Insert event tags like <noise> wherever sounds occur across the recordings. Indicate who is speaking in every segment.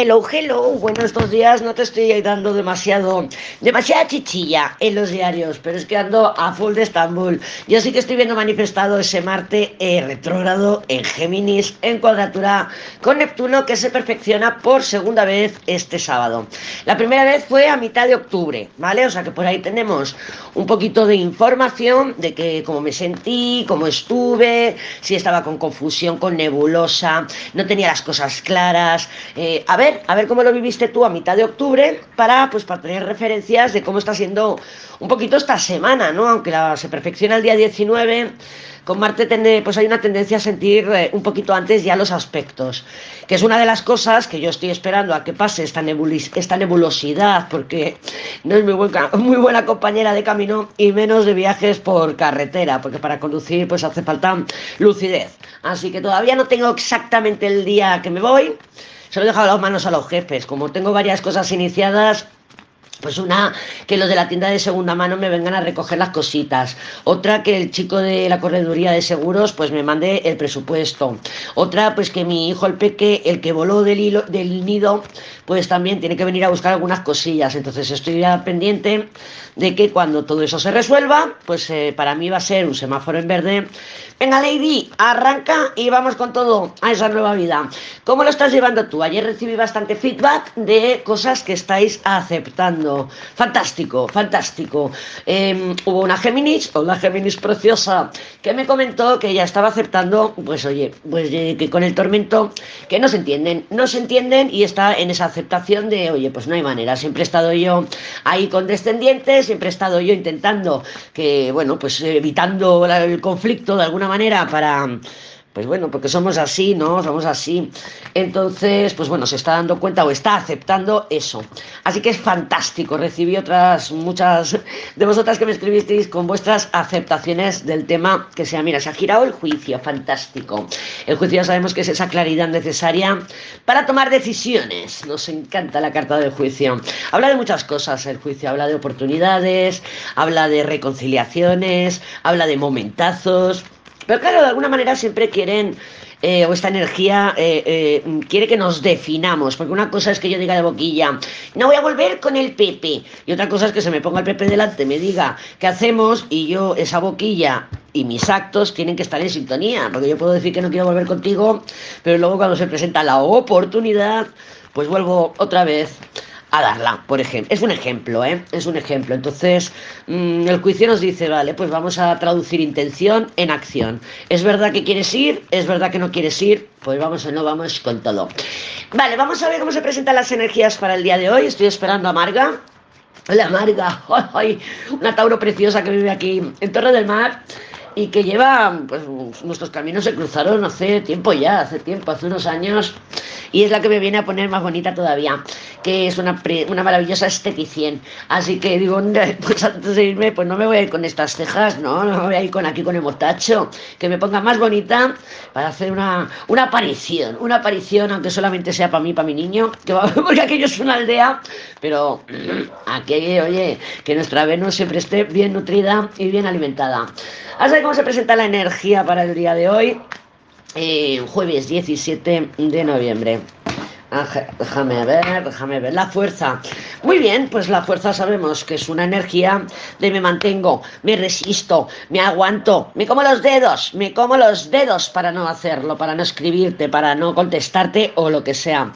Speaker 1: hello, hello. Bueno, estos días no te estoy dando demasiado, demasiada chichilla en los diarios, pero es que ando a full de Estambul. Yo sí que estoy viendo manifestado ese Marte eh, retrógrado en Géminis, en cuadratura con Neptuno, que se perfecciona por segunda vez este sábado. La primera vez fue a mitad de octubre, ¿vale? O sea que por ahí tenemos un poquito de información de que cómo me sentí, cómo estuve, si estaba con confusión, con nebulosa, no tenía las cosas claras. Eh, a ver, a ver cómo lo viviste tú a mitad de octubre para, pues, para tener referencias de cómo está siendo un poquito esta semana, ¿no? Aunque la, se perfecciona el día 19, con Marte pues hay una tendencia a sentir eh, un poquito antes ya los aspectos, que es una de las cosas que yo estoy esperando a que pase esta, esta nebulosidad, porque no es muy buena, <laughs> muy buena compañera de camino y menos de viajes por carretera, porque para conducir pues hace falta lucidez. Así que todavía no tengo exactamente el día que me voy. Se lo he dejado las manos a los jefes. Como tengo varias cosas iniciadas, pues una, que los de la tienda de segunda mano me vengan a recoger las cositas. Otra, que el chico de la correduría de seguros pues me mande el presupuesto. Otra, pues que mi hijo el peque, el que voló del, nido, pues también tiene que venir a buscar algunas cosillas. Entonces estoy ya pendiente de que cuando todo eso se resuelva, pues eh, para mí va a ser un semáforo en verde. Venga, Lady, arranca y vamos con todo a esa nueva vida. ¿Cómo lo estás llevando tú? Ayer recibí bastante feedback de cosas que estáis aceptando. Fantástico, fantástico. Em, hubo una Géminis, una Géminis preciosa, que me comentó que ella estaba aceptando, pues oye, pues eh, que con el tormento, que no se entienden, no se entienden y está en esa aceptación de, oye, pues no hay manera, siempre he estado yo ahí con descendientes, siempre he estado yo intentando que, bueno, pues evitando el conflicto de alguna manera para pues bueno, porque somos así, ¿no? Somos así. Entonces, pues bueno, se está dando cuenta o está aceptando eso. Así que es fantástico. Recibí otras, muchas de vosotras que me escribisteis con vuestras aceptaciones del tema que sea, mira, se ha girado el juicio, fantástico. El juicio ya sabemos que es esa claridad necesaria para tomar decisiones. Nos encanta la carta del juicio. Habla de muchas cosas el juicio, habla de oportunidades, habla de reconciliaciones, habla de momentazos pero claro, de alguna manera siempre quieren, eh, o esta energía eh, eh, quiere que nos definamos, porque una cosa es que yo diga de boquilla, no voy a volver con el Pepe, y otra cosa es que se me ponga el Pepe delante, me diga qué hacemos, y yo esa boquilla y mis actos tienen que estar en sintonía, porque yo puedo decir que no quiero volver contigo, pero luego cuando se presenta la oportunidad, pues vuelvo otra vez a darla, por ejemplo. Es un ejemplo, ¿eh? Es un ejemplo. Entonces, mm, el juicio nos dice, vale, pues vamos a traducir intención en acción. ¿Es verdad que quieres ir? ¿Es verdad que no quieres ir? Pues vamos o no, vamos con todo. Vale, vamos a ver cómo se presentan las energías para el día de hoy. Estoy esperando a Marga. Hola, Marga. <laughs> ¡Ay! Una Tauro preciosa que vive aquí en Torre del Mar y que lleva, pues nuestros caminos se cruzaron hace tiempo ya, hace tiempo, hace unos años y es la que me viene a poner más bonita todavía, que es una, una maravillosa esteticien. Así que digo, pues antes de irme, pues no me voy a ir con estas cejas, no, no me voy a ir con aquí con el motacho, que me ponga más bonita para hacer una, una aparición, una aparición, aunque solamente sea para mí, para mi niño, que va, <laughs> porque aquello es una aldea, pero <clears throat> aquí, oye, que nuestra Venus siempre esté bien nutrida y bien alimentada. Así cómo se presenta la energía para el día de hoy eh, jueves 17 de noviembre. Déjame ver, déjame ver. La fuerza. Muy bien, pues la fuerza sabemos que es una energía de me mantengo, me resisto, me aguanto, me como los dedos, me como los dedos para no hacerlo, para no escribirte, para no contestarte o lo que sea.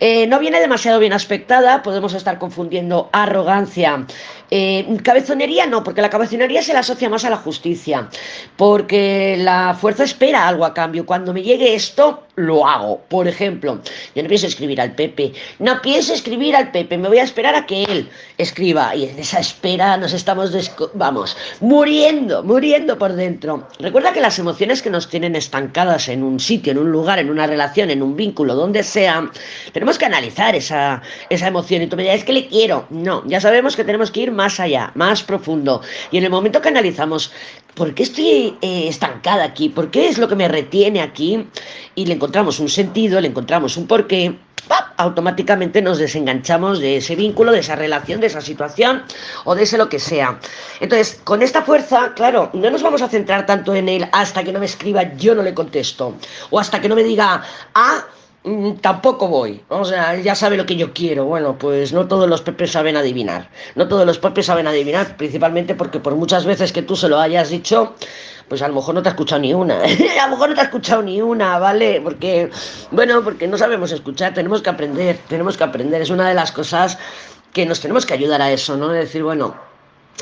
Speaker 1: Eh, no viene demasiado bien aspectada, podemos estar confundiendo arrogancia. Eh, cabezonería no, porque la cabezonería se la asocia más a la justicia, porque la fuerza espera algo a cambio. Cuando me llegue esto, lo hago. Por ejemplo, yo no pienso escribir al Pepe, no pienso escribir al Pepe, me voy a esperar a que él escriba. Y en esa espera nos estamos, vamos, muriendo, muriendo por dentro. Recuerda que las emociones que nos tienen estancadas en un sitio, en un lugar, en una relación, en un vínculo, donde sea, tenemos que analizar esa, esa emoción. Y tú me dirás, es que le quiero. No, ya sabemos que tenemos que ir más allá, más profundo. Y en el momento que analizamos, ¿por qué estoy eh, estancada aquí? ¿Por qué es lo que me retiene aquí? Y le encontramos un sentido, le encontramos un porqué, automáticamente nos desenganchamos de ese vínculo, de esa relación, de esa situación o de ese lo que sea. Entonces, con esta fuerza, claro, no nos vamos a centrar tanto en él hasta que no me escriba, yo no le contesto. O hasta que no me diga, ah, tampoco voy. O sea, ya sabe lo que yo quiero. Bueno, pues no todos los pepes saben adivinar. No todos los pepes saben adivinar, principalmente porque por muchas veces que tú se lo hayas dicho, pues a lo mejor no te ha escuchado ni una. <laughs> a lo mejor no te ha escuchado ni una, ¿vale? Porque, bueno, porque no sabemos escuchar, tenemos que aprender, tenemos que aprender. Es una de las cosas que nos tenemos que ayudar a eso, ¿no? decir, bueno,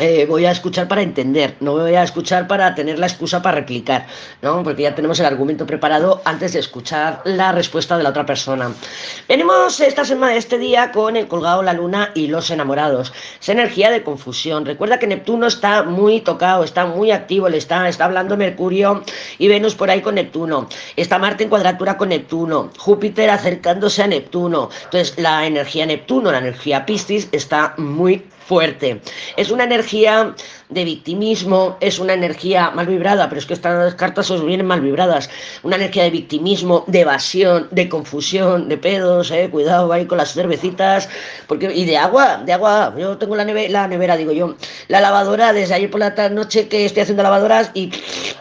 Speaker 1: eh, voy a escuchar para entender, no voy a escuchar para tener la excusa para replicar, ¿no? Porque ya tenemos el argumento preparado antes de escuchar la respuesta de la otra persona. Venimos esta semana, este día, con el colgado, la luna y los enamorados. Esa energía de confusión. Recuerda que Neptuno está muy tocado, está muy activo, le está, está hablando Mercurio y Venus por ahí con Neptuno. Está Marte en cuadratura con Neptuno, Júpiter acercándose a Neptuno. Entonces, la energía Neptuno, la energía Piscis, está muy fuerte. Es una energía de victimismo, es una energía mal vibrada, pero es que estas cartas os vienen mal vibradas. Una energía de victimismo, de evasión, de confusión, de pedos, eh, cuidado ahí con las cervecitas, porque y de agua, de agua. Yo tengo la, nevera, la nevera, digo yo, la lavadora desde ayer por la noche que estoy haciendo lavadoras y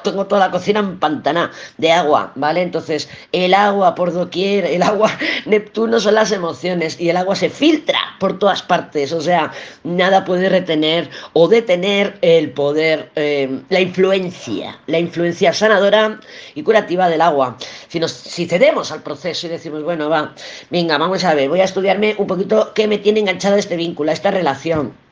Speaker 1: tengo toda la cocina empantanada de agua, ¿vale? Entonces, el agua por doquier, el agua, <laughs> Neptuno son las emociones y el agua se filtra por todas partes, o sea, nada puede retener o detener el poder, eh, la influencia, la influencia sanadora y curativa del agua. Si, nos, si cedemos al proceso y decimos, bueno, va, venga, vamos a ver, voy a estudiarme un poquito qué me tiene enganchado este vínculo, esta relación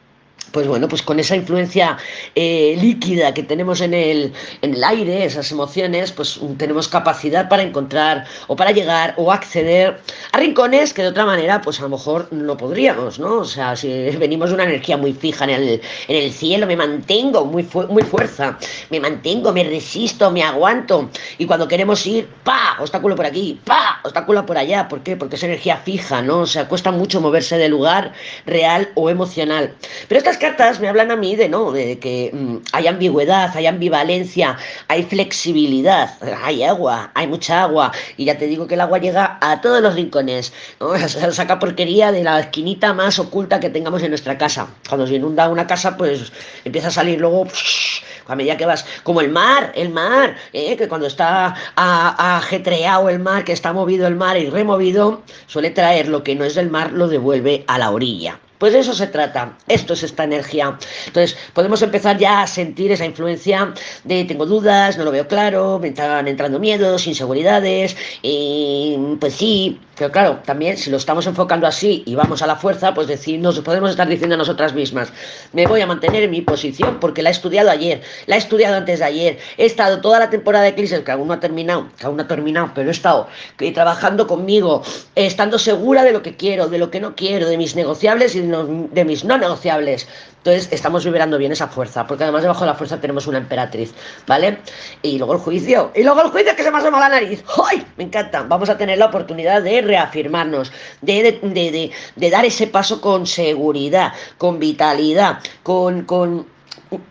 Speaker 1: pues bueno, pues con esa influencia eh, líquida que tenemos en el, en el aire, esas emociones, pues tenemos capacidad para encontrar o para llegar o acceder a rincones que de otra manera, pues a lo mejor no podríamos, ¿no? O sea, si venimos de una energía muy fija en el, en el cielo, me mantengo muy, muy fuerza, me mantengo, me resisto, me aguanto. Y cuando queremos ir, ¡pa! Obstáculo por aquí, ¡pa! Obstáculo por allá. ¿Por qué? Porque es energía fija, ¿no? O sea, cuesta mucho moverse de lugar real o emocional. Pero cartas me hablan a mí de no, de que mm, hay ambigüedad, hay ambivalencia, hay flexibilidad, hay agua, hay mucha agua, y ya te digo que el agua llega a todos los rincones, ¿no? <laughs> saca porquería de la esquinita más oculta que tengamos en nuestra casa. Cuando se inunda una casa, pues empieza a salir luego <laughs> a medida que vas, como el mar, el mar, ¿eh? que cuando está ajetreado el mar, que está movido el mar y removido, suele traer lo que no es del mar, lo devuelve a la orilla. Pues de eso se trata, esto es esta energía. Entonces, podemos empezar ya a sentir esa influencia de tengo dudas, no lo veo claro, me están entrando miedos, inseguridades, y pues sí, pero claro, también si lo estamos enfocando así y vamos a la fuerza, pues decir, nos podemos estar diciendo a nosotras mismas, me voy a mantener en mi posición porque la he estudiado ayer, la he estudiado antes de ayer, he estado toda la temporada de crisis, que aún no ha terminado, que aún no ha terminado, pero he estado trabajando conmigo, estando segura de lo que quiero, de lo que no quiero, de mis negociables y de de mis no negociables. Entonces estamos vibrando bien esa fuerza, porque además debajo de la fuerza tenemos una emperatriz, ¿vale? Y luego el juicio, y luego el juicio que se me asoma la nariz. ¡Ay! Me encanta. Vamos a tener la oportunidad de reafirmarnos, de, de, de, dar ese paso con seguridad, con vitalidad, con, con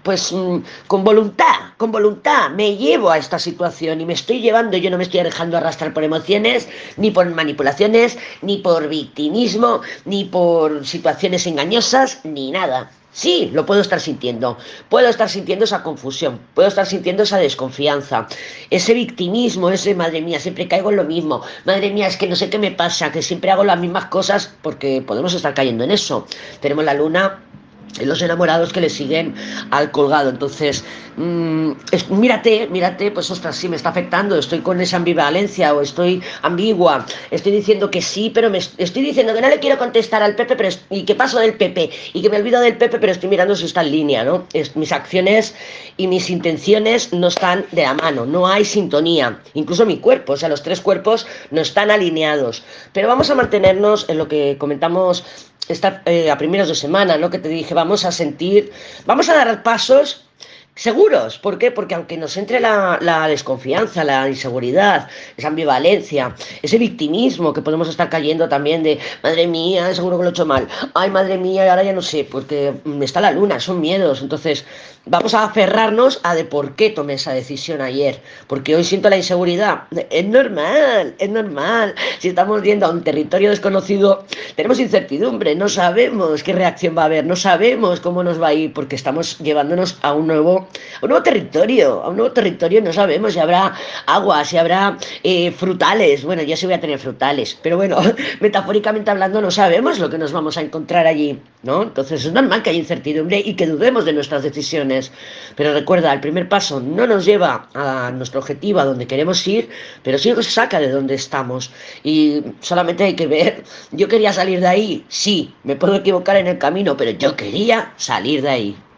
Speaker 1: pues mm, con voluntad, con voluntad me llevo a esta situación y me estoy llevando, yo no me estoy dejando arrastrar por emociones, ni por manipulaciones, ni por victimismo, ni por situaciones engañosas, ni nada. Sí, lo puedo estar sintiendo. Puedo estar sintiendo esa confusión, puedo estar sintiendo esa desconfianza, ese victimismo, ese madre mía, siempre caigo en lo mismo. Madre mía, es que no sé qué me pasa, que siempre hago las mismas cosas porque podemos estar cayendo en eso. Tenemos la luna los enamorados que le siguen al colgado. Entonces, mmm, mírate, mírate, pues ostras, sí me está afectando, estoy con esa ambivalencia o estoy ambigua, estoy diciendo que sí, pero me estoy diciendo que no le quiero contestar al Pepe, pero y que paso del Pepe y que me olvido del Pepe, pero estoy mirando si está en línea, ¿no? Mis acciones y mis intenciones no están de la mano, no hay sintonía, incluso mi cuerpo, o sea, los tres cuerpos no están alineados. Pero vamos a mantenernos en lo que comentamos esta, eh, a primeros de semana, ¿no? Que te dije, vamos a sentir, vamos a dar pasos seguros. ¿Por qué? Porque aunque nos entre la, desconfianza, la inseguridad, esa ambivalencia, ese victimismo que podemos estar cayendo también de, madre mía, seguro que lo he hecho mal, ay, madre mía, ahora ya no sé, porque está la luna, son miedos. Entonces, vamos a aferrarnos a de por qué tomé esa decisión ayer, porque hoy siento la inseguridad. Es normal, es normal. Si estamos yendo a un territorio desconocido, tenemos incertidumbre, no sabemos qué reacción va a haber, no sabemos cómo nos va a ir, porque estamos llevándonos a un nuevo a un nuevo territorio, a un nuevo territorio, no sabemos si habrá agua, si habrá eh, frutales, bueno, yo sí voy a tener frutales, pero bueno, <laughs> metafóricamente hablando no sabemos lo que nos vamos a encontrar allí, ¿no? Entonces es normal que haya incertidumbre y que dudemos de nuestras decisiones, pero recuerda, el primer paso no nos lleva a nuestro objetivo, a donde queremos ir, pero sí nos saca de donde estamos y solamente hay que ver, yo quería salir de ahí, sí, me puedo equivocar en el camino, pero yo quería salir de ahí.